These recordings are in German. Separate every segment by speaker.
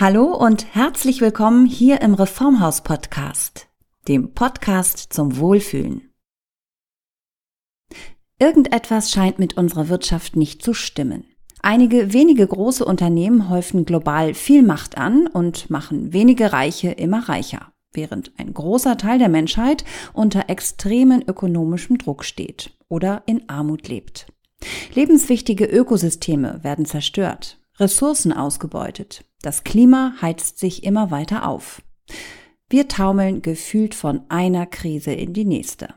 Speaker 1: Hallo und herzlich willkommen hier im Reformhaus Podcast, dem Podcast zum Wohlfühlen. Irgendetwas scheint mit unserer Wirtschaft nicht zu stimmen. Einige wenige große Unternehmen häufen global viel Macht an und machen wenige Reiche immer reicher, während ein großer Teil der Menschheit unter extremen ökonomischem Druck steht oder in Armut lebt. Lebenswichtige Ökosysteme werden zerstört, Ressourcen ausgebeutet, das Klima heizt sich immer weiter auf. Wir taumeln gefühlt von einer Krise in die nächste.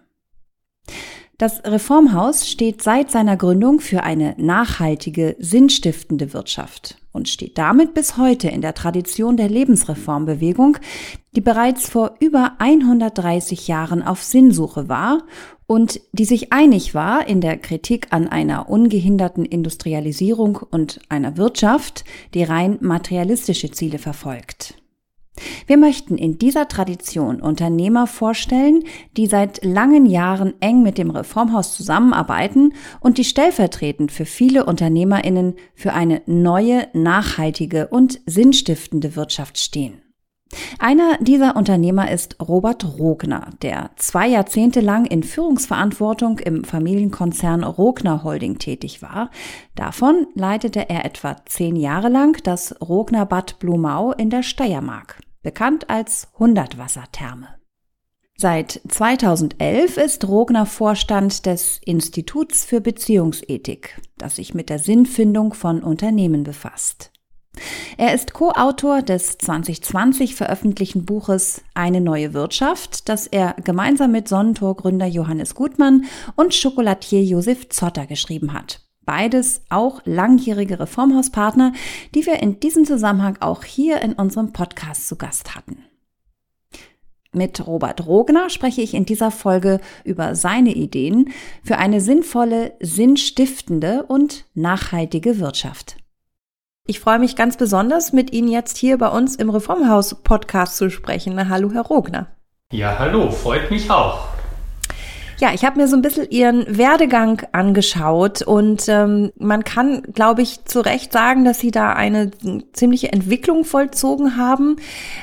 Speaker 1: Das Reformhaus steht seit seiner Gründung für eine nachhaltige, sinnstiftende Wirtschaft und steht damit bis heute in der Tradition der Lebensreformbewegung, die bereits vor über 130 Jahren auf Sinnsuche war und die sich einig war in der Kritik an einer ungehinderten Industrialisierung und einer Wirtschaft, die rein materialistische Ziele verfolgt. Wir möchten in dieser Tradition Unternehmer vorstellen, die seit langen Jahren eng mit dem Reformhaus zusammenarbeiten und die stellvertretend für viele Unternehmerinnen für eine neue, nachhaltige und sinnstiftende Wirtschaft stehen. Einer dieser Unternehmer ist Robert Rogner, der zwei Jahrzehnte lang in Führungsverantwortung im Familienkonzern Rogner Holding tätig war. Davon leitete er etwa zehn Jahre lang das Rogner Bad Blumau in der Steiermark, bekannt als Hundertwassertherme. Seit 2011 ist Rogner Vorstand des Instituts für Beziehungsethik, das sich mit der Sinnfindung von Unternehmen befasst. Er ist Co-Autor des 2020 veröffentlichten Buches Eine neue Wirtschaft, das er gemeinsam mit Sonnentor-Gründer Johannes Gutmann und Schokolatier Josef Zotter geschrieben hat. Beides auch langjährige Reformhauspartner, die wir in diesem Zusammenhang auch hier in unserem Podcast zu Gast hatten. Mit Robert Rogner spreche ich in dieser Folge über seine Ideen für eine sinnvolle, sinnstiftende und nachhaltige Wirtschaft. Ich freue mich ganz besonders, mit Ihnen jetzt hier bei uns im Reformhaus Podcast zu sprechen. Hallo, Herr Rogner.
Speaker 2: Ja, hallo, freut mich auch.
Speaker 1: Ja, ich habe mir so ein bisschen Ihren Werdegang angeschaut und ähm, man kann, glaube ich, zu Recht sagen, dass Sie da eine ziemliche Entwicklung vollzogen haben.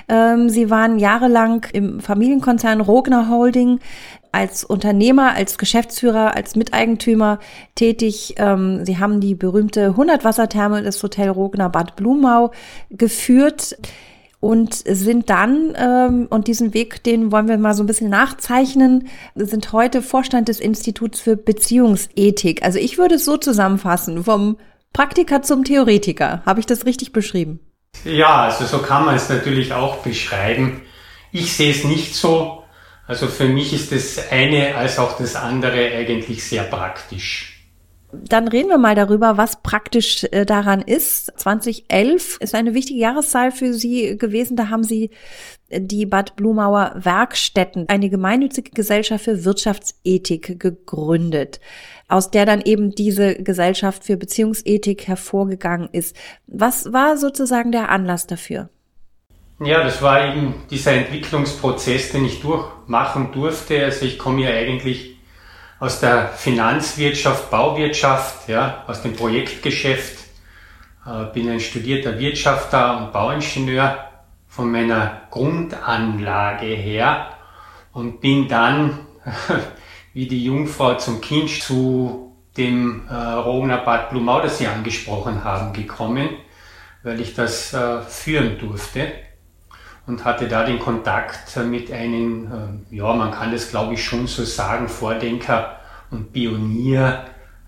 Speaker 1: Ähm, Sie waren jahrelang im Familienkonzern Rogner Holding als Unternehmer, als Geschäftsführer, als Miteigentümer tätig. Ähm, Sie haben die berühmte 100 Wassertherme des Hotel Rogner Bad Blumau geführt und sind dann, ähm, und diesen Weg, den wollen wir mal so ein bisschen nachzeichnen, sind heute Vorstand des Instituts für Beziehungsethik. Also ich würde es so zusammenfassen, vom Praktiker zum Theoretiker. Habe ich das richtig beschrieben?
Speaker 2: Ja, also so kann man es natürlich auch beschreiben. Ich sehe es nicht so. Also für mich ist das eine als auch das andere eigentlich sehr praktisch.
Speaker 1: Dann reden wir mal darüber, was praktisch äh, daran ist. 2011 ist eine wichtige Jahreszahl für Sie gewesen. Da haben Sie äh, die Bad Blumauer Werkstätten, eine gemeinnützige Gesellschaft für Wirtschaftsethik gegründet, aus der dann eben diese Gesellschaft für Beziehungsethik hervorgegangen ist. Was war sozusagen der Anlass dafür?
Speaker 2: Ja, das war eben dieser Entwicklungsprozess, den ich durchmachen durfte. Also ich komme ja eigentlich aus der Finanzwirtschaft, Bauwirtschaft, ja, aus dem Projektgeschäft, äh, bin ein studierter Wirtschafter und Bauingenieur von meiner Grundanlage her und bin dann wie die Jungfrau zum Kind zu dem äh, Rogner Bad Blumau, das Sie angesprochen haben, gekommen, weil ich das äh, führen durfte und hatte da den Kontakt mit einem, äh, ja, man kann das glaube ich schon so sagen, Vordenker und Pionier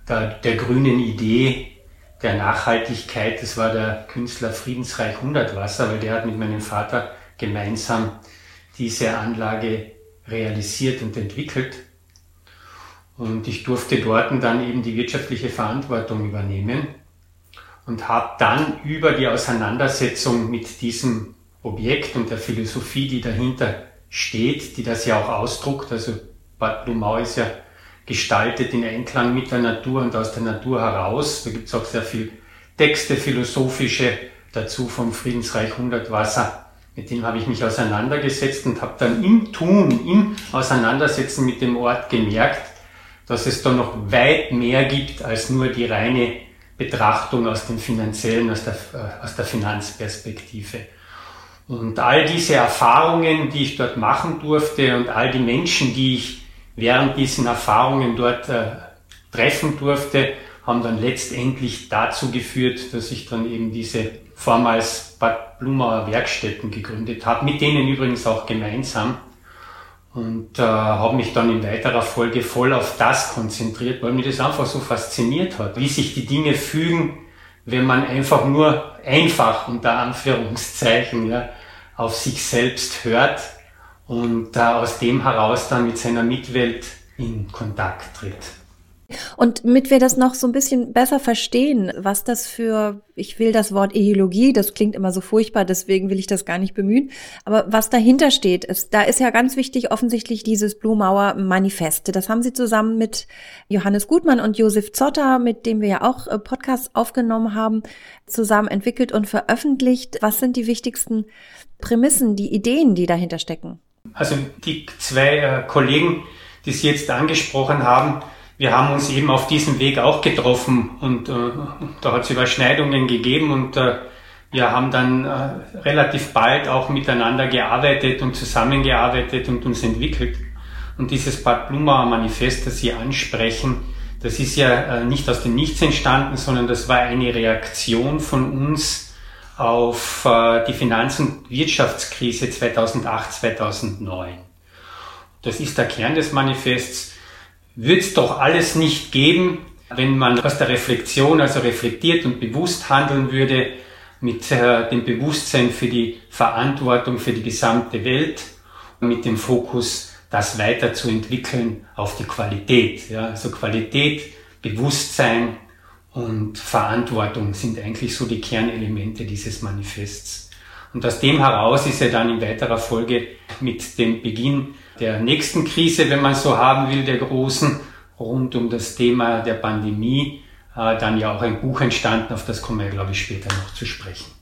Speaker 2: der, der grünen Idee der Nachhaltigkeit. Das war der Künstler Friedensreich Hundertwasser, weil der hat mit meinem Vater gemeinsam diese Anlage realisiert und entwickelt. Und ich durfte dort dann eben die wirtschaftliche Verantwortung übernehmen und habe dann über die Auseinandersetzung mit diesem Objekt und der Philosophie, die dahinter steht, die das ja auch ausdruckt. Also Bad Blumau ist ja gestaltet in Einklang mit der Natur und aus der Natur heraus. Da gibt es auch sehr viel Texte, philosophische dazu vom Friedensreich Hundertwasser. Mit dem habe ich mich auseinandergesetzt und habe dann im Tun, im Auseinandersetzen mit dem Ort gemerkt, dass es da noch weit mehr gibt als nur die reine Betrachtung aus dem finanziellen, aus der, äh, aus der Finanzperspektive. Und all diese Erfahrungen, die ich dort machen durfte und all die Menschen, die ich während diesen Erfahrungen dort äh, treffen durfte, haben dann letztendlich dazu geführt, dass ich dann eben diese vormals Bad Blumauer Werkstätten gegründet habe, mit denen übrigens auch gemeinsam. Und äh, habe mich dann in weiterer Folge voll auf das konzentriert, weil mich das einfach so fasziniert hat, wie sich die Dinge fügen, wenn man einfach nur einfach unter Anführungszeichen ja, auf sich selbst hört und äh, aus dem heraus dann mit seiner Mitwelt in Kontakt tritt.
Speaker 3: Und mit wir das noch so ein bisschen besser verstehen, was das für, ich will das Wort Ideologie, das klingt immer so furchtbar, deswegen will ich das gar nicht bemühen, aber was dahinter steht, ist, da ist ja ganz wichtig offensichtlich dieses Blumauer Manifest. Das haben Sie zusammen mit Johannes Gutmann und Josef Zotter, mit dem wir ja auch äh, Podcasts aufgenommen haben, zusammen entwickelt und veröffentlicht. Was sind die wichtigsten Prämissen, die Ideen, die dahinter stecken?
Speaker 2: Also die zwei äh, Kollegen, die Sie jetzt angesprochen haben, wir haben uns eben auf diesem Weg auch getroffen und äh, da hat es Überschneidungen gegeben und äh, wir haben dann äh, relativ bald auch miteinander gearbeitet und zusammengearbeitet und uns entwickelt. Und dieses Bad Blumauer Manifest, das Sie ansprechen, das ist ja äh, nicht aus dem Nichts entstanden, sondern das war eine Reaktion von uns auf äh, die Finanz- und Wirtschaftskrise 2008, 2009. Das ist der Kern des Manifests wird es doch alles nicht geben, wenn man aus der Reflexion, also reflektiert und bewusst handeln würde, mit äh, dem Bewusstsein für die Verantwortung für die gesamte Welt, mit dem Fokus, das weiterzuentwickeln auf die Qualität. Ja, also Qualität, Bewusstsein und Verantwortung sind eigentlich so die Kernelemente dieses Manifests. Und aus dem heraus ist er dann in weiterer Folge mit dem Beginn der nächsten Krise, wenn man so haben will, der großen, rund um das Thema der Pandemie, äh, dann ja auch ein Buch entstanden, auf das kommen wir, glaube ich, später noch zu sprechen.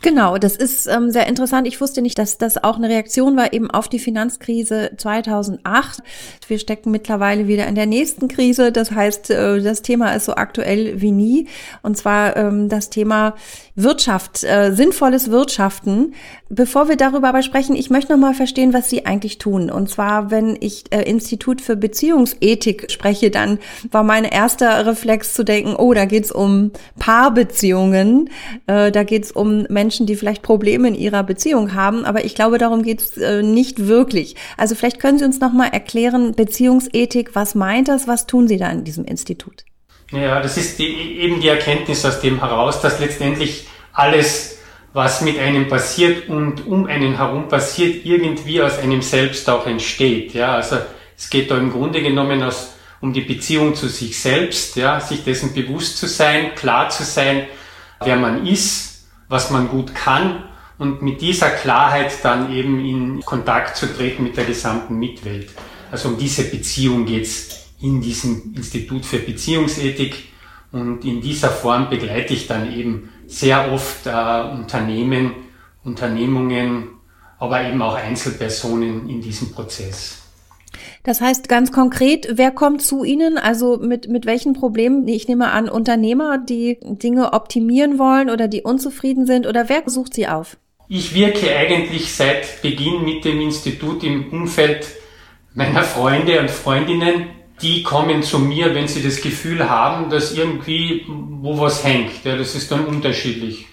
Speaker 3: Genau, das ist ähm, sehr interessant. Ich wusste nicht, dass das auch eine Reaktion war eben auf die Finanzkrise 2008. Wir stecken mittlerweile wieder in der nächsten Krise. Das heißt, äh, das Thema ist so aktuell wie nie. Und zwar ähm, das Thema Wirtschaft, äh, sinnvolles Wirtschaften. Bevor wir darüber aber sprechen, ich möchte noch mal verstehen, was Sie eigentlich tun. Und zwar, wenn ich äh, Institut für Beziehungsethik spreche, dann war mein erster Reflex zu denken, oh, da geht's um Paarbeziehungen, äh, da geht's um Menschen, die vielleicht Probleme in ihrer Beziehung haben. Aber ich glaube, darum geht's äh, nicht wirklich. Also vielleicht können Sie uns noch mal erklären, Beziehungsethik, was meint das, was tun Sie da in diesem Institut?
Speaker 2: Ja, das ist die, eben die Erkenntnis aus dem heraus, dass letztendlich alles, was mit einem passiert und um einen herum passiert, irgendwie aus einem selbst auch entsteht. Ja, also es geht da im Grunde genommen aus, um die Beziehung zu sich selbst, ja, sich dessen bewusst zu sein, klar zu sein, wer man ist, was man gut kann und mit dieser Klarheit dann eben in Kontakt zu treten mit der gesamten Mitwelt. Also um diese Beziehung geht's in diesem Institut für Beziehungsethik und in dieser Form begleite ich dann eben sehr oft äh, Unternehmen, Unternehmungen, aber eben auch Einzelpersonen in diesem Prozess.
Speaker 3: Das heißt ganz konkret, wer kommt zu Ihnen? Also mit, mit welchen Problemen? Ich nehme an, Unternehmer, die Dinge optimieren wollen oder die unzufrieden sind oder wer sucht Sie auf?
Speaker 2: Ich wirke eigentlich seit Beginn mit dem Institut im Umfeld meiner Freunde und Freundinnen, die kommen zu mir, wenn sie das Gefühl haben, dass irgendwie wo was hängt. Ja, das ist dann unterschiedlich.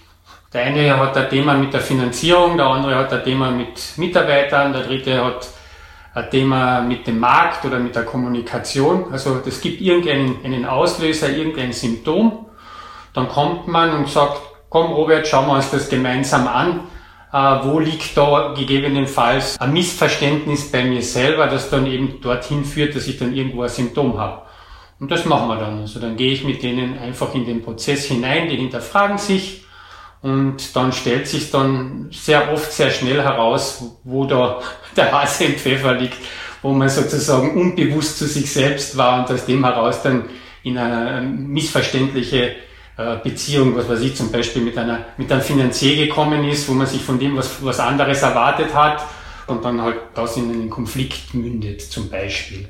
Speaker 2: Der eine hat ein Thema mit der Finanzierung, der andere hat ein Thema mit Mitarbeitern, der dritte hat ein Thema mit dem Markt oder mit der Kommunikation. Also das gibt irgendeinen einen Auslöser, irgendein Symptom. Dann kommt man und sagt, komm Robert, schauen wir uns das gemeinsam an äh, wo liegt da gegebenenfalls ein Missverständnis bei mir selber, das dann eben dorthin führt, dass ich dann irgendwo ein Symptom habe. Und das machen wir dann. Also dann gehe ich mit denen einfach in den Prozess hinein, die hinterfragen sich und dann stellt sich dann sehr oft sehr schnell heraus, wo da der Hase im Pfeffer liegt, wo man sozusagen unbewusst zu sich selbst war und aus dem heraus dann in eine missverständliche äh, Beziehung, was weiß ich, zum Beispiel mit einer, mit einem Finanzier gekommen ist, wo man sich von dem was, was anderes erwartet hat und dann halt das in einen Konflikt mündet, zum Beispiel.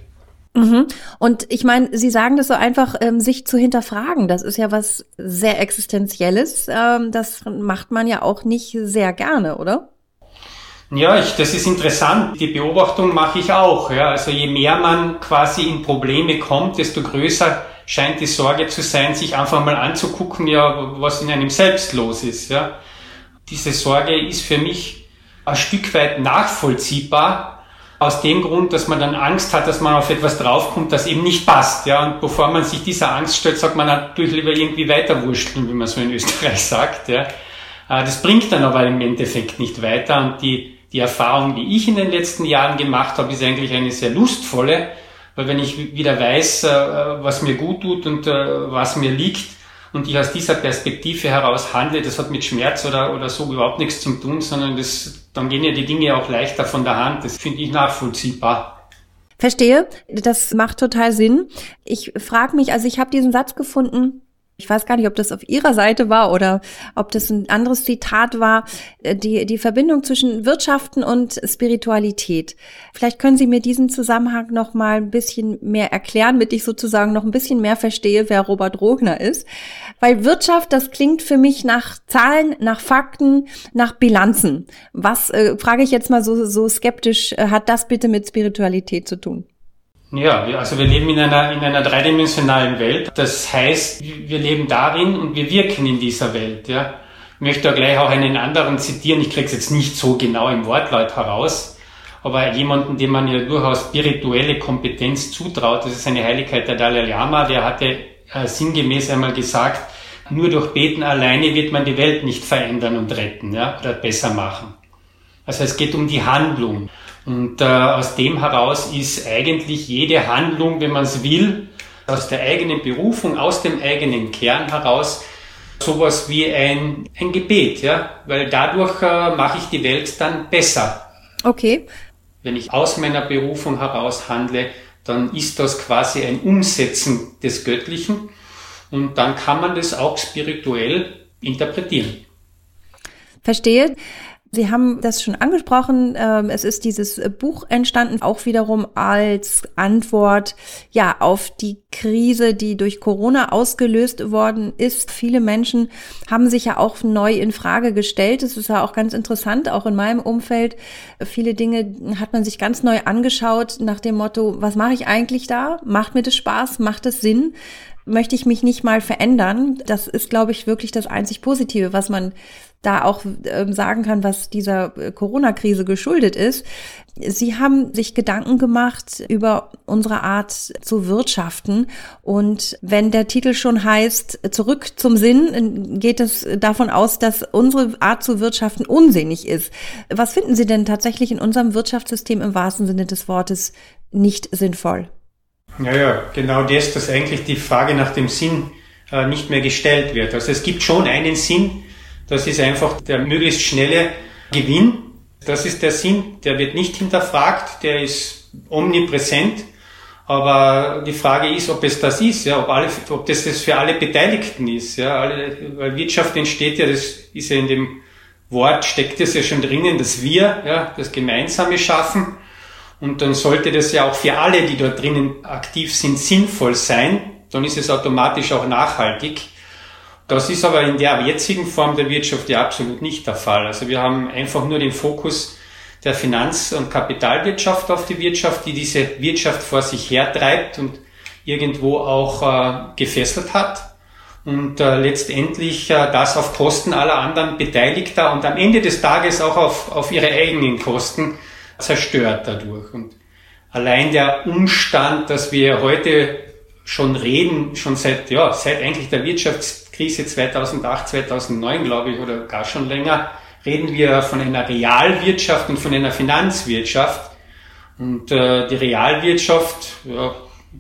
Speaker 3: Mhm. Und ich meine, Sie sagen das so einfach, ähm, sich zu hinterfragen. Das ist ja was sehr Existenzielles. Ähm, das macht man ja auch nicht sehr gerne, oder?
Speaker 2: Ja, ich, das ist interessant. Die Beobachtung mache ich auch. Ja. Also je mehr man quasi in Probleme kommt, desto größer scheint die Sorge zu sein, sich einfach mal anzugucken, ja, was in einem selbst los ist. Ja. Diese Sorge ist für mich ein Stück weit nachvollziehbar, aus dem Grund, dass man dann Angst hat, dass man auf etwas draufkommt, das eben nicht passt. Ja, und bevor man sich dieser Angst stellt, sagt man natürlich lieber irgendwie weiterwurschteln, wie man so in Österreich sagt. Ja. Äh, das bringt dann aber im Endeffekt nicht weiter. Und die, die Erfahrung, die ich in den letzten Jahren gemacht habe, ist eigentlich eine sehr lustvolle, weil wenn ich wieder weiß, äh, was mir gut tut und äh, was mir liegt, und ich aus dieser Perspektive heraus handle, das hat mit Schmerz oder, oder so überhaupt nichts zu tun, sondern das, dann gehen ja die Dinge auch leichter von der Hand. Das finde ich nachvollziehbar.
Speaker 3: Verstehe, das macht total Sinn. Ich frage mich, also ich habe diesen Satz gefunden, ich weiß gar nicht, ob das auf Ihrer Seite war oder ob das ein anderes Zitat war, äh, die, die Verbindung zwischen Wirtschaften und Spiritualität. Vielleicht können Sie mir diesen Zusammenhang noch mal ein bisschen mehr erklären, damit ich sozusagen noch ein bisschen mehr verstehe, wer Robert Rogner ist. Weil Wirtschaft, das klingt für mich nach Zahlen, nach Fakten, nach Bilanzen. Was, äh, frage ich jetzt mal so, so skeptisch, äh, hat das bitte mit Spiritualität zu tun?
Speaker 2: Ja, also wir leben in einer, in einer dreidimensionalen Welt. Das heißt, wir leben darin und wir wirken in dieser Welt. Ja. Ich möchte da gleich auch einen anderen zitieren. Ich kriege es jetzt nicht so genau im Wortlaut heraus. Aber jemanden, dem man ja durchaus spirituelle Kompetenz zutraut, das ist eine Heiligkeit der Dalai Lama, der hatte äh, sinngemäß einmal gesagt, nur durch Beten alleine wird man die Welt nicht verändern und retten ja, oder besser machen. Also es geht um die Handlung. Und äh, aus dem heraus ist eigentlich jede Handlung, wenn man es will, aus der eigenen Berufung, aus dem eigenen Kern heraus, sowas wie ein, ein Gebet, ja, weil dadurch äh, mache ich die Welt dann besser.
Speaker 3: Okay.
Speaker 2: Wenn ich aus meiner Berufung heraus handle, dann ist das quasi ein Umsetzen des Göttlichen und dann kann man das auch spirituell interpretieren.
Speaker 3: Verstehe. Sie haben das schon angesprochen. Ähm, es ist dieses Buch entstanden, auch wiederum als Antwort, ja, auf die Krise, die durch Corona ausgelöst worden ist. Viele Menschen haben sich ja auch neu in Frage gestellt. Es ist ja auch ganz interessant, auch in meinem Umfeld. Viele Dinge hat man sich ganz neu angeschaut nach dem Motto, was mache ich eigentlich da? Macht mir das Spaß? Macht es Sinn? möchte ich mich nicht mal verändern. Das ist, glaube ich, wirklich das einzig Positive, was man da auch äh, sagen kann, was dieser äh, Corona-Krise geschuldet ist. Sie haben sich Gedanken gemacht über unsere Art zu wirtschaften. Und wenn der Titel schon heißt, zurück zum Sinn, geht es davon aus, dass unsere Art zu wirtschaften unsinnig ist. Was finden Sie denn tatsächlich in unserem Wirtschaftssystem im wahrsten Sinne des Wortes nicht sinnvoll?
Speaker 2: Ja, genau das, dass eigentlich die Frage nach dem Sinn äh, nicht mehr gestellt wird. Also es gibt schon einen Sinn, das ist einfach der möglichst schnelle Gewinn. Das ist der Sinn, der wird nicht hinterfragt, der ist omnipräsent. Aber die Frage ist, ob es das ist, ja, ob, alle, ob das, das für alle Beteiligten ist. Ja, alle, weil Wirtschaft entsteht ja, das ist ja in dem Wort, steckt es ja schon drinnen, dass wir ja, das Gemeinsame schaffen. Und dann sollte das ja auch für alle, die dort drinnen aktiv sind, sinnvoll sein. Dann ist es automatisch auch nachhaltig. Das ist aber in der jetzigen Form der Wirtschaft ja absolut nicht der Fall. Also wir haben einfach nur den Fokus der Finanz- und Kapitalwirtschaft auf die Wirtschaft, die diese Wirtschaft vor sich hertreibt und irgendwo auch äh, gefesselt hat und äh, letztendlich äh, das auf Kosten aller anderen Beteiligter und am Ende des Tages auch auf, auf ihre eigenen Kosten zerstört dadurch. Und allein der Umstand, dass wir heute schon reden, schon seit, ja, seit eigentlich der Wirtschafts Krise 2008, 2009, glaube ich, oder gar schon länger, reden wir von einer Realwirtschaft und von einer Finanzwirtschaft. Und äh, die Realwirtschaft, ja,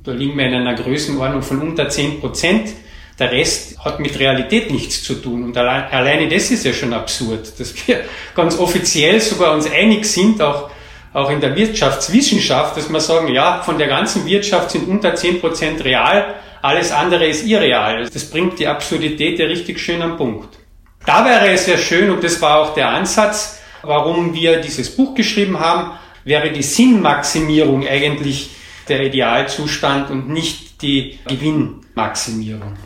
Speaker 2: da liegen wir in einer Größenordnung von unter 10 Prozent. Der Rest hat mit Realität nichts zu tun. Und allein, alleine das ist ja schon absurd, dass wir ganz offiziell sogar uns einig sind, auch, auch in der Wirtschaftswissenschaft, dass wir sagen, ja, von der ganzen Wirtschaft sind unter 10 Prozent real alles andere ist irreal. Das bringt die Absurdität ja richtig schön am Punkt. Da wäre es ja schön, und das war auch der Ansatz, warum wir dieses Buch geschrieben haben, wäre die Sinnmaximierung eigentlich der Idealzustand und nicht die Gewinnmaximierung.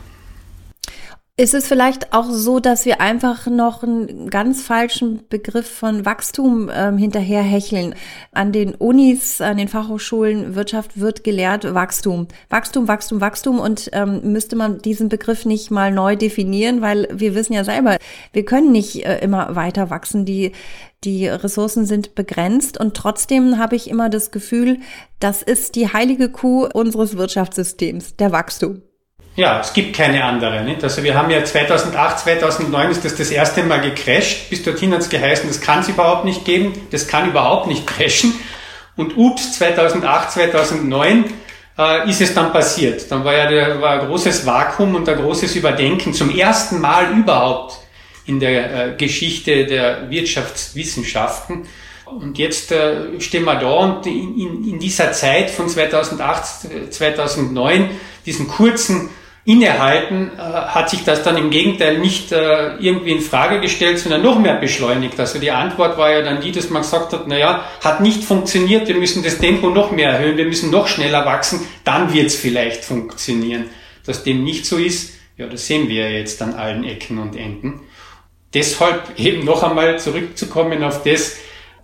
Speaker 3: Ist es vielleicht auch so, dass wir einfach noch einen ganz falschen Begriff von Wachstum ähm, hinterherhecheln? An den Unis, an den Fachhochschulen Wirtschaft wird gelehrt Wachstum. Wachstum, Wachstum, Wachstum und ähm, müsste man diesen Begriff nicht mal neu definieren, weil wir wissen ja selber, wir können nicht äh, immer weiter wachsen. Die, die Ressourcen sind begrenzt und trotzdem habe ich immer das Gefühl, das ist die heilige Kuh unseres Wirtschaftssystems, der Wachstum.
Speaker 2: Ja, es gibt keine andere. Nicht? Also wir haben ja 2008, 2009 ist das das erste Mal gecrashed. Bis dorthin hat es geheißen, das kann es überhaupt nicht geben, das kann überhaupt nicht crashen. Und ups, 2008, 2009 äh, ist es dann passiert. Dann war ja der, war ein großes Vakuum und ein großes Überdenken zum ersten Mal überhaupt in der äh, Geschichte der Wirtschaftswissenschaften. Und jetzt äh, stehen wir da und in, in, in dieser Zeit von 2008, 2009, diesen kurzen Innehalten, äh, hat sich das dann im Gegenteil nicht äh, irgendwie in Frage gestellt, sondern noch mehr beschleunigt. Also die Antwort war ja dann die, dass man gesagt hat, naja, hat nicht funktioniert, wir müssen das Tempo noch mehr erhöhen, wir müssen noch schneller wachsen, dann wird es vielleicht funktionieren. Dass dem nicht so ist, ja, das sehen wir ja jetzt an allen Ecken und Enden. Deshalb eben noch einmal zurückzukommen auf das,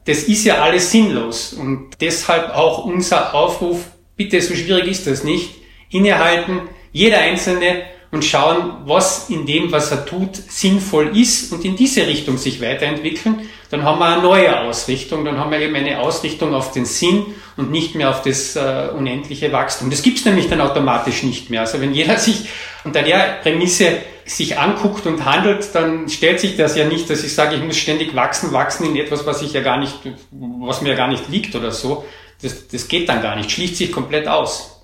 Speaker 2: das ist ja alles sinnlos und deshalb auch unser Aufruf, bitte, so schwierig ist das nicht, innehalten, jeder Einzelne und schauen, was in dem, was er tut, sinnvoll ist und in diese Richtung sich weiterentwickeln, dann haben wir eine neue Ausrichtung, dann haben wir eben eine Ausrichtung auf den Sinn und nicht mehr auf das äh, unendliche Wachstum. Das gibt's nämlich dann automatisch nicht mehr. Also wenn jeder sich unter der Prämisse sich anguckt und handelt, dann stellt sich das ja nicht, dass ich sage, ich muss ständig wachsen, wachsen in etwas, was ich ja gar nicht, was mir ja gar nicht liegt oder so. Das, das geht dann gar nicht, schließt sich komplett aus.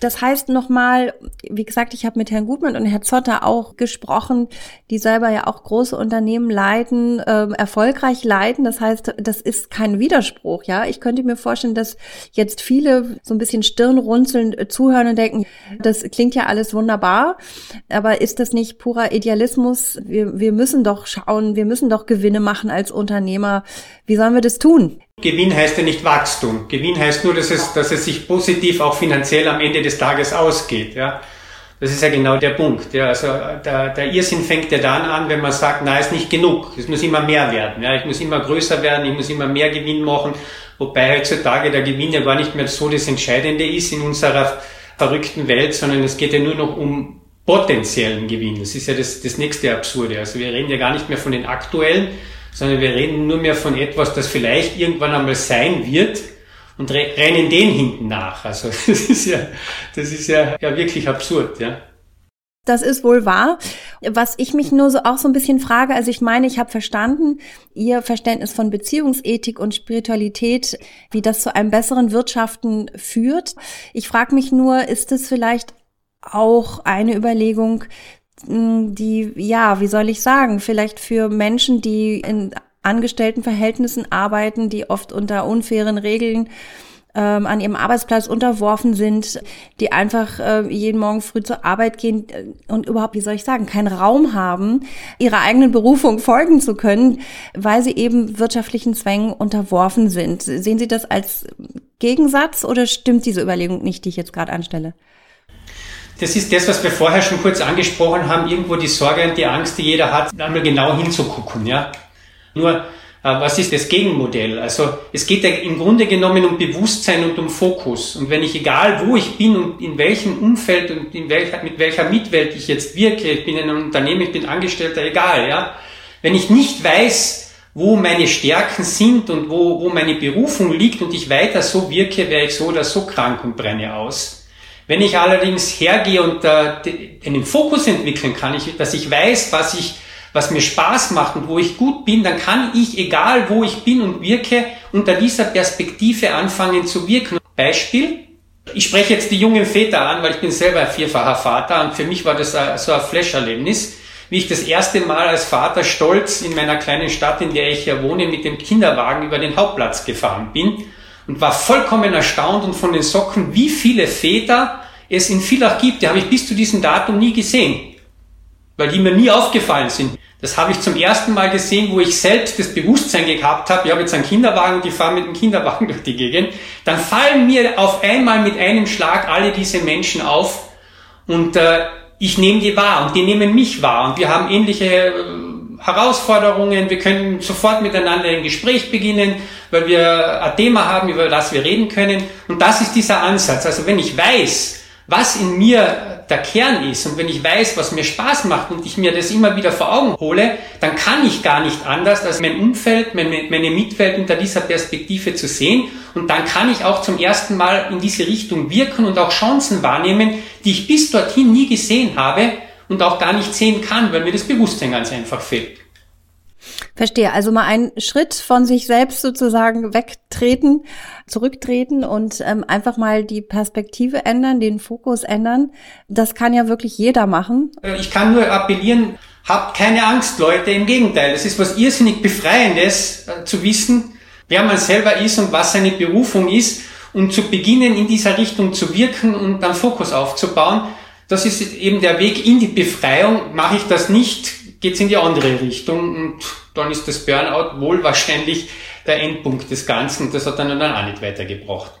Speaker 3: Das heißt nochmal, wie gesagt, ich habe mit Herrn Gutmann und Herrn Zotter auch gesprochen, die selber ja auch große Unternehmen leiten, äh, erfolgreich leiten. Das heißt, das ist kein Widerspruch, ja. Ich könnte mir vorstellen, dass jetzt viele so ein bisschen Stirnrunzeln zuhören und denken, das klingt ja alles wunderbar, aber ist das nicht purer Idealismus? Wir, wir müssen doch schauen, wir müssen doch Gewinne machen als Unternehmer. Wie sollen wir das tun?
Speaker 2: Gewinn heißt ja nicht Wachstum. Gewinn heißt nur, dass es, dass es sich positiv auch finanziell am Ende des Tages ausgeht. Ja. Das ist ja genau der Punkt. Ja. Also der, der Irrsinn fängt ja dann an, wenn man sagt, na, ist nicht genug. Es muss immer mehr werden. Ja. Ich muss immer größer werden, ich muss immer mehr Gewinn machen. Wobei heutzutage der Gewinn ja gar nicht mehr so das Entscheidende ist in unserer verrückten Welt, sondern es geht ja nur noch um potenziellen Gewinn. Das ist ja das, das nächste Absurde. Also wir reden ja gar nicht mehr von den aktuellen, sondern wir reden nur mehr von etwas, das vielleicht irgendwann einmal sein wird und rennen den hinten nach. Also das ist ja, das ist ja, ja wirklich absurd, ja.
Speaker 3: Das ist wohl wahr. Was ich mich nur so auch so ein bisschen frage, also ich meine, ich habe verstanden, Ihr Verständnis von Beziehungsethik und Spiritualität, wie das zu einem besseren Wirtschaften führt. Ich frage mich nur, ist es vielleicht auch eine Überlegung, die, ja, wie soll ich sagen, vielleicht für Menschen, die in Angestelltenverhältnissen arbeiten, die oft unter unfairen Regeln ähm, an ihrem Arbeitsplatz unterworfen sind, die einfach äh, jeden Morgen früh zur Arbeit gehen äh, und überhaupt, wie soll ich sagen, keinen Raum haben, ihrer eigenen Berufung folgen zu können, weil sie eben wirtschaftlichen Zwängen unterworfen sind. Sehen Sie das als Gegensatz oder stimmt diese Überlegung nicht, die ich jetzt gerade anstelle?
Speaker 2: Das ist das, was wir vorher schon kurz angesprochen haben, irgendwo die Sorge und die Angst, die jeder hat, einmal genau hinzugucken, ja. Nur, äh, was ist das Gegenmodell? Also, es geht ja im Grunde genommen um Bewusstsein und um Fokus. Und wenn ich, egal wo ich bin und in welchem Umfeld und in welcher, mit welcher Mitwelt ich jetzt wirke, ich bin in einem Unternehmen, ich bin Angestellter, egal, ja. Wenn ich nicht weiß, wo meine Stärken sind und wo, wo meine Berufung liegt und ich weiter so wirke, wäre ich so oder so krank und brenne aus. Wenn ich allerdings hergehe und äh, einen Fokus entwickeln kann, ich, dass ich weiß, was ich, was mir Spaß macht und wo ich gut bin, dann kann ich, egal wo ich bin und wirke, unter dieser Perspektive anfangen zu wirken. Beispiel, ich spreche jetzt die jungen Väter an, weil ich bin selber ein vierfacher Vater und für mich war das so ein Flasherlebnis, wie ich das erste Mal als Vater stolz in meiner kleinen Stadt, in der ich ja wohne, mit dem Kinderwagen über den Hauptplatz gefahren bin und war vollkommen erstaunt und von den Socken, wie viele Väter es in Villach gibt. Die habe ich bis zu diesem Datum nie gesehen, weil die mir nie aufgefallen sind. Das habe ich zum ersten Mal gesehen, wo ich selbst das Bewusstsein gehabt habe, ich habe jetzt einen Kinderwagen und ich fahre mit dem Kinderwagen durch die Gegend. Dann fallen mir auf einmal mit einem Schlag alle diese Menschen auf und äh, ich nehme die wahr und die nehmen mich wahr und wir haben ähnliche äh, Herausforderungen, wir können sofort miteinander ein Gespräch beginnen, weil wir ein Thema haben, über das wir reden können. Und das ist dieser Ansatz. Also wenn ich weiß, was in mir der Kern ist und wenn ich weiß, was mir Spaß macht und ich mir das immer wieder vor Augen hole, dann kann ich gar nicht anders, als mein Umfeld, meine, Mitwelt unter dieser Perspektive zu sehen und dann kann ich auch zum ersten Mal in diese Richtung wirken und auch Chancen wahrnehmen, die ich bis dorthin nie gesehen habe und auch gar nicht sehen kann, weil mir das Bewusstsein ganz einfach fehlt.
Speaker 3: Verstehe. Also mal einen Schritt von sich selbst sozusagen wegtreten, zurücktreten und ähm, einfach mal die Perspektive ändern, den Fokus ändern. Das kann ja wirklich jeder machen.
Speaker 2: Äh, ich kann nur appellieren, habt keine Angst, Leute. Im Gegenteil, es ist was irrsinnig Befreiendes äh, zu wissen, wer man selber ist und was seine Berufung ist und zu beginnen, in dieser Richtung zu wirken und dann Fokus aufzubauen. Das ist eben der Weg in die Befreiung. Mache ich das nicht, geht's in die andere Richtung und dann ist das Burnout wohl wahrscheinlich der Endpunkt des Ganzen. Das hat dann auch nicht weitergebracht.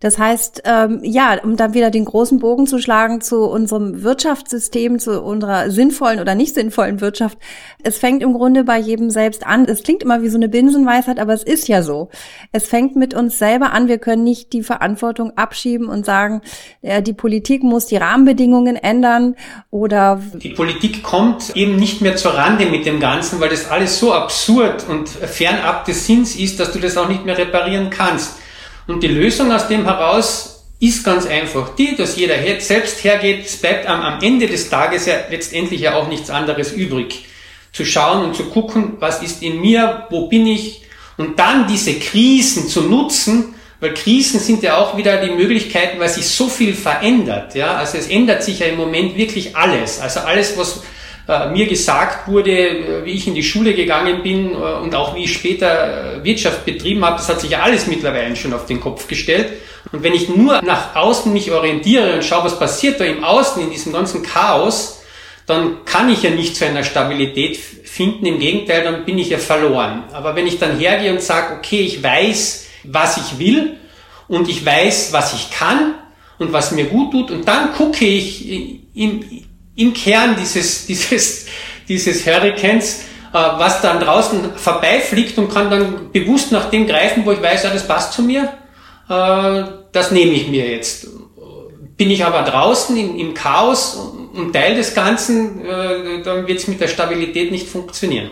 Speaker 3: Das heißt, ähm, ja, um dann wieder den großen Bogen zu schlagen zu unserem Wirtschaftssystem, zu unserer sinnvollen oder nicht sinnvollen Wirtschaft. Es fängt im Grunde bei jedem selbst an. Es klingt immer wie so eine Binsenweisheit, aber es ist ja so. Es fängt mit uns selber an. Wir können nicht die Verantwortung abschieben und sagen, äh, die Politik muss die Rahmenbedingungen ändern oder.
Speaker 2: Die Politik kommt eben nicht mehr zur Rande mit dem Ganzen, weil das alles so absurd und fernab des Sinns ist, dass du das auch nicht mehr reparieren kannst. Und die Lösung aus dem heraus ist ganz einfach die, dass jeder selbst hergeht. Es bleibt am, am Ende des Tages ja letztendlich ja auch nichts anderes übrig. Zu schauen und zu gucken, was ist in mir, wo bin ich und dann diese Krisen zu nutzen, weil Krisen sind ja auch wieder die Möglichkeiten, weil sich so viel verändert. Ja, also es ändert sich ja im Moment wirklich alles. Also alles, was mir gesagt wurde, äh, wie ich in die Schule gegangen bin äh, und auch wie ich später Wirtschaft betrieben habe, das hat sich ja alles mittlerweile schon auf den Kopf gestellt. Und wenn ich nur nach außen mich orientiere und schaue, was passiert da im Außen, in diesem ganzen Chaos, dann kann ich ja nicht zu einer Stabilität finden. Im Gegenteil, dann bin ich ja verloren. Aber wenn ich dann hergehe und sage, okay, ich weiß, was ich will und ich weiß, was ich kann und was mir gut tut und dann gucke ich im, im Kern dieses, dieses, dieses Hurricanes, äh, was dann draußen vorbeifliegt und kann dann bewusst nach dem greifen, wo ich weiß, ja, das passt zu mir, äh, das nehme ich mir jetzt. Bin ich aber draußen im, im Chaos und Teil des Ganzen, äh, dann wird es mit der Stabilität nicht funktionieren.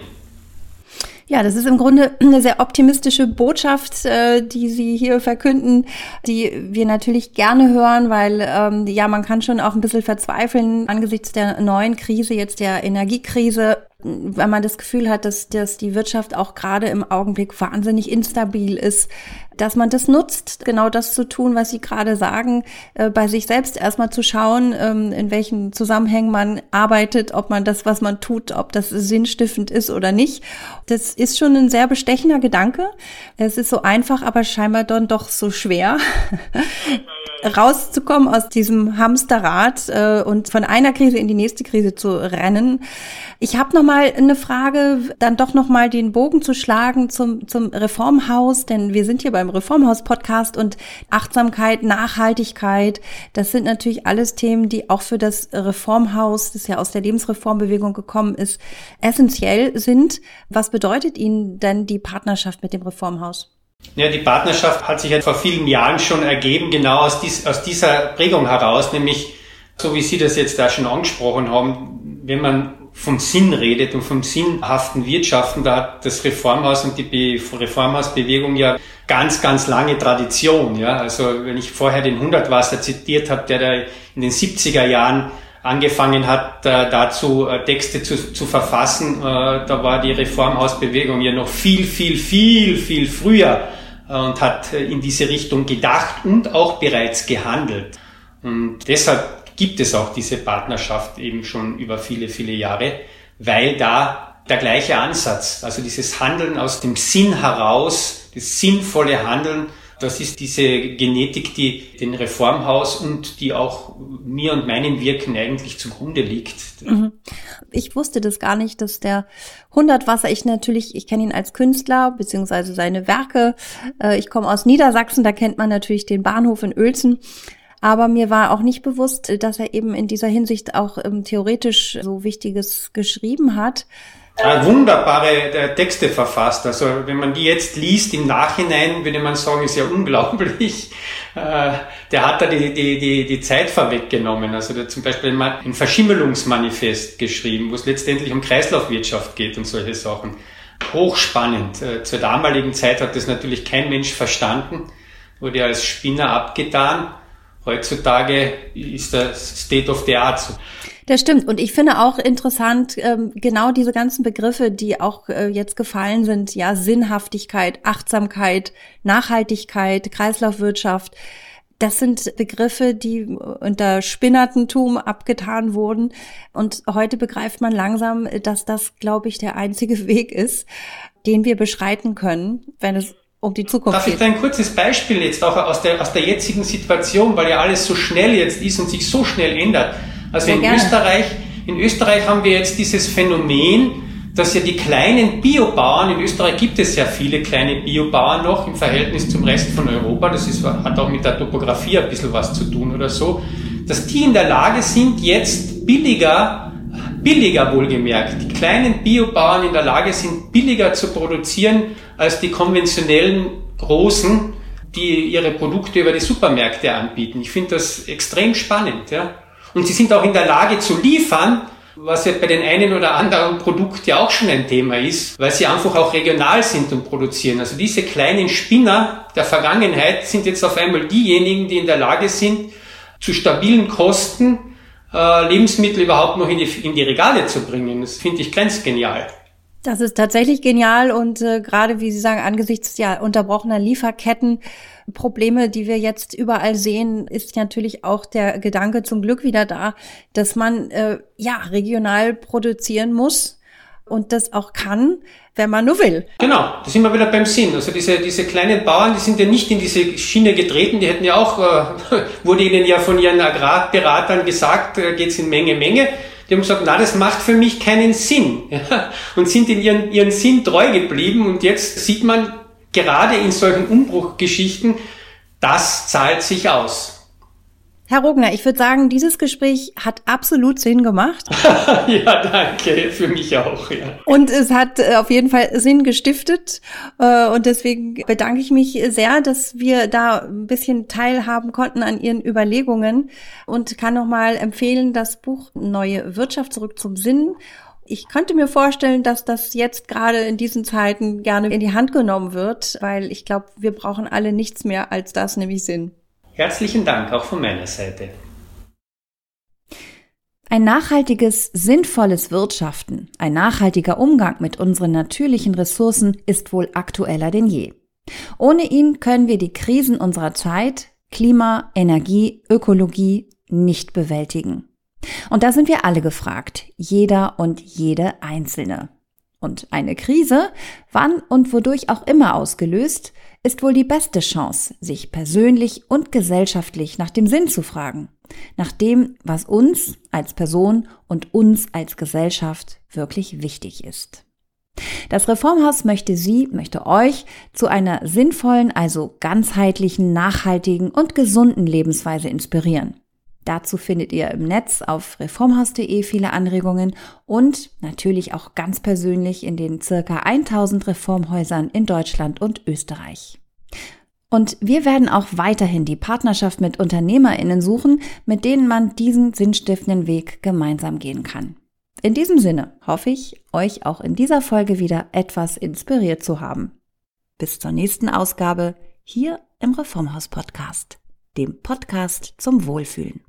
Speaker 3: Ja, das ist im Grunde eine sehr optimistische Botschaft, äh, die Sie hier verkünden, die wir natürlich gerne hören, weil ähm, ja, man kann schon auch ein bisschen verzweifeln angesichts der neuen Krise, jetzt der Energiekrise weil man das Gefühl hat, dass, dass die Wirtschaft auch gerade im Augenblick wahnsinnig instabil ist, dass man das nutzt, genau das zu tun, was Sie gerade sagen, äh, bei sich selbst erstmal zu schauen, ähm, in welchen Zusammenhängen man arbeitet, ob man das, was man tut, ob das sinnstiftend ist oder nicht. Das ist schon ein sehr bestechender Gedanke. Es ist so einfach, aber scheinbar dann doch so schwer. rauszukommen aus diesem Hamsterrad äh, und von einer Krise in die nächste Krise zu rennen. Ich habe noch mal eine Frage, dann doch noch mal den Bogen zu schlagen zum zum Reformhaus, denn wir sind hier beim Reformhaus Podcast und Achtsamkeit, Nachhaltigkeit, das sind natürlich alles Themen, die auch für das Reformhaus, das ja aus der Lebensreformbewegung gekommen ist, essentiell sind. Was bedeutet Ihnen denn die Partnerschaft mit dem Reformhaus?
Speaker 2: Ja, die Partnerschaft hat sich ja vor vielen Jahren schon ergeben, genau aus, dies, aus dieser Prägung heraus, nämlich so wie Sie das jetzt da schon angesprochen haben, wenn man vom Sinn redet und vom sinnhaften Wirtschaften, da hat das Reformhaus und die Reformhausbewegung ja ganz, ganz lange Tradition. Ja? Also wenn ich vorher den Hundertwasser zitiert habe, der da in den 70er Jahren angefangen hat, äh, dazu äh, Texte zu, zu verfassen, äh, da war die Reformhausbewegung ja noch viel, viel, viel, viel früher und hat in diese Richtung gedacht und auch bereits gehandelt. Und deshalb gibt es auch diese Partnerschaft eben schon über viele, viele Jahre, weil da der gleiche Ansatz, also dieses Handeln aus dem Sinn heraus, das sinnvolle Handeln, das ist diese Genetik, die den Reformhaus und die auch mir und meinem Wirken eigentlich zugrunde liegt. Mhm.
Speaker 3: Ich wusste das gar nicht, dass der Hundertwasser, ich natürlich, ich kenne ihn als Künstler, beziehungsweise seine Werke. Äh, ich komme aus Niedersachsen, da kennt man natürlich den Bahnhof in Uelzen. Aber mir war auch nicht bewusst, dass er eben in dieser Hinsicht auch ähm, theoretisch so Wichtiges geschrieben hat.
Speaker 2: Ja, wunderbare Texte verfasst. Also wenn man die jetzt liest im Nachhinein, würde man sagen, ist ja unglaublich. Äh, der hat da die, die, die, die Zeit vorweggenommen. Also der hat zum Beispiel ein Verschimmelungsmanifest geschrieben, wo es letztendlich um Kreislaufwirtschaft geht und solche Sachen. Hochspannend. Äh, zur damaligen Zeit hat das natürlich kein Mensch verstanden, wurde als Spinner abgetan. Heutzutage ist das State of the Art.
Speaker 3: Das stimmt. Und ich finde auch interessant, ähm, genau diese ganzen Begriffe, die auch äh, jetzt gefallen sind, ja, Sinnhaftigkeit, Achtsamkeit, Nachhaltigkeit, Kreislaufwirtschaft. Das sind Begriffe, die unter Spinnertentum abgetan wurden. Und heute begreift man langsam, dass das, glaube ich, der einzige Weg ist, den wir beschreiten können, wenn es um die Zukunft
Speaker 2: Darf ich da ein kurzes Beispiel jetzt auch aus der, aus der jetzigen Situation, weil ja alles so schnell jetzt ist und sich so schnell ändert. Also in Österreich, in Österreich haben wir jetzt dieses Phänomen, dass ja die kleinen Biobauern, in Österreich gibt es ja viele kleine Biobauern noch im Verhältnis zum Rest von Europa, das ist, hat auch mit der Topografie ein bisschen was zu tun oder so, dass die in der Lage sind, jetzt billiger, billiger wohlgemerkt, die kleinen Biobauern in der Lage sind, billiger zu produzieren als die konventionellen großen, die ihre Produkte über die Supermärkte anbieten. Ich finde das extrem spannend. Ja. Und sie sind auch in der Lage zu liefern, was ja bei den einen oder anderen Produkt ja auch schon ein Thema ist, weil sie einfach auch regional sind und produzieren. Also diese kleinen Spinner der Vergangenheit sind jetzt auf einmal diejenigen, die in der Lage sind, zu stabilen Kosten äh, Lebensmittel überhaupt noch in die, in die Regale zu bringen. Das finde ich grenzgenial.
Speaker 3: Das ist tatsächlich genial und äh, gerade, wie Sie sagen, angesichts ja unterbrochener Lieferketten Probleme, die wir jetzt überall sehen, ist natürlich auch der Gedanke zum Glück wieder da, dass man äh, ja regional produzieren muss und das auch kann, wenn man nur will.
Speaker 2: Genau, da sind wir wieder beim Sinn. Also diese, diese kleinen Bauern, die sind ja nicht in diese Schiene getreten, die hätten ja auch, äh, wurde ihnen ja von ihren Agrarberatern gesagt, äh, geht's in Menge, Menge. Die haben gesagt, na, das macht für mich keinen Sinn. Ja, und sind in ihren, ihren Sinn treu geblieben. Und jetzt sieht man, gerade in solchen Umbruchgeschichten, das zahlt sich aus.
Speaker 3: Herr Rogner, ich würde sagen, dieses Gespräch hat absolut Sinn gemacht.
Speaker 2: ja, danke, für mich auch. Ja.
Speaker 3: Und es hat äh, auf jeden Fall Sinn gestiftet. Äh, und deswegen bedanke ich mich sehr, dass wir da ein bisschen teilhaben konnten an Ihren Überlegungen und kann nochmal empfehlen, das Buch Neue Wirtschaft zurück zum Sinn ich könnte mir vorstellen, dass das jetzt gerade in diesen Zeiten gerne in die Hand genommen wird, weil ich glaube, wir brauchen alle nichts mehr als das, nämlich Sinn.
Speaker 2: Herzlichen Dank auch von meiner Seite.
Speaker 3: Ein nachhaltiges, sinnvolles Wirtschaften, ein nachhaltiger Umgang mit unseren natürlichen Ressourcen ist wohl aktueller denn je. Ohne ihn können wir die Krisen unserer Zeit, Klima, Energie, Ökologie nicht bewältigen. Und da sind wir alle gefragt, jeder und jede Einzelne. Und eine Krise, wann und wodurch auch immer ausgelöst, ist wohl die beste Chance, sich persönlich und gesellschaftlich nach dem Sinn zu fragen, nach dem, was uns als Person und uns als Gesellschaft wirklich wichtig ist. Das Reformhaus möchte Sie, möchte euch zu einer sinnvollen, also ganzheitlichen, nachhaltigen und gesunden Lebensweise inspirieren. Dazu findet ihr im Netz auf reformhaus.de viele Anregungen und natürlich auch ganz persönlich in den circa 1000 Reformhäusern in Deutschland und Österreich. Und wir werden auch weiterhin die Partnerschaft mit UnternehmerInnen suchen, mit denen man diesen sinnstiftenden Weg gemeinsam gehen kann. In diesem Sinne hoffe ich, euch auch in dieser Folge wieder etwas inspiriert zu haben. Bis zur nächsten Ausgabe hier im Reformhaus Podcast, dem Podcast zum Wohlfühlen.